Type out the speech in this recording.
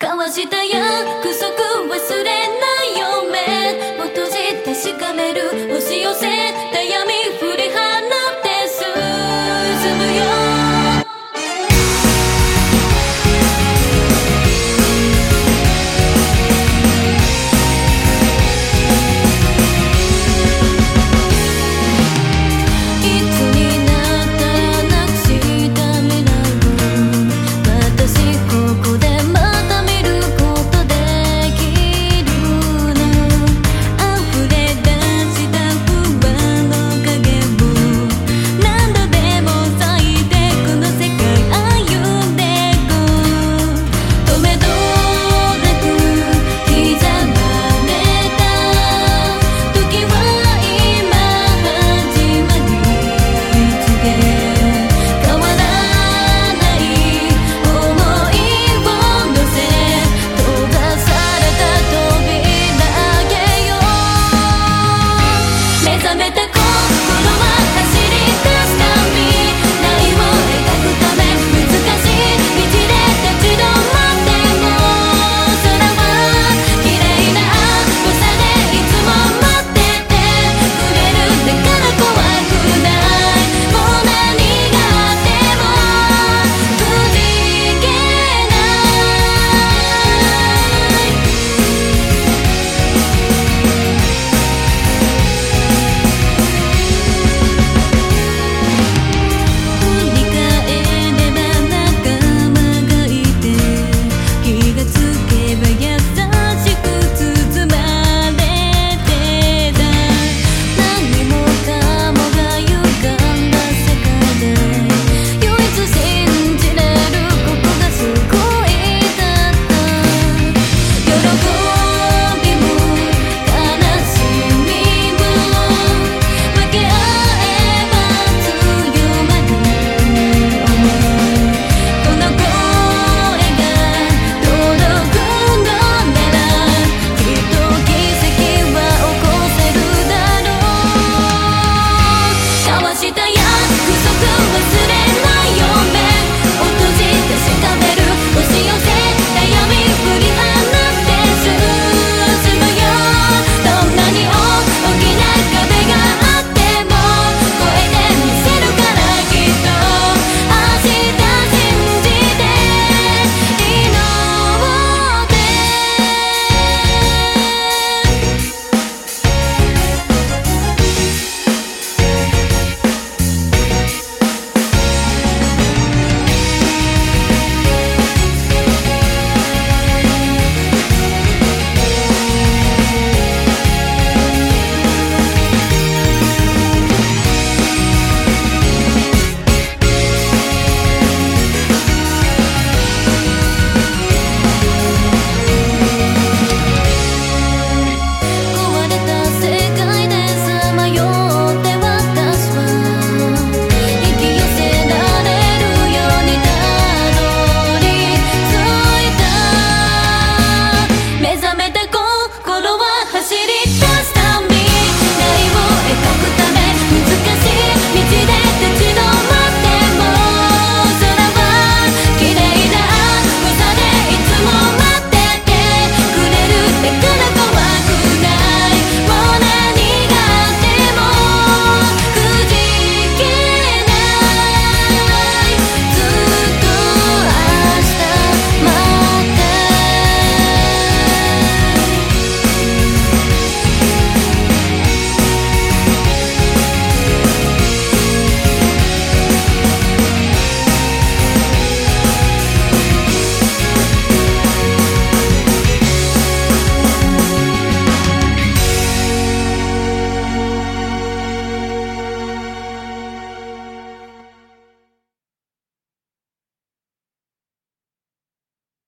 交わした約束忘れないよ目を閉じてしかめる星を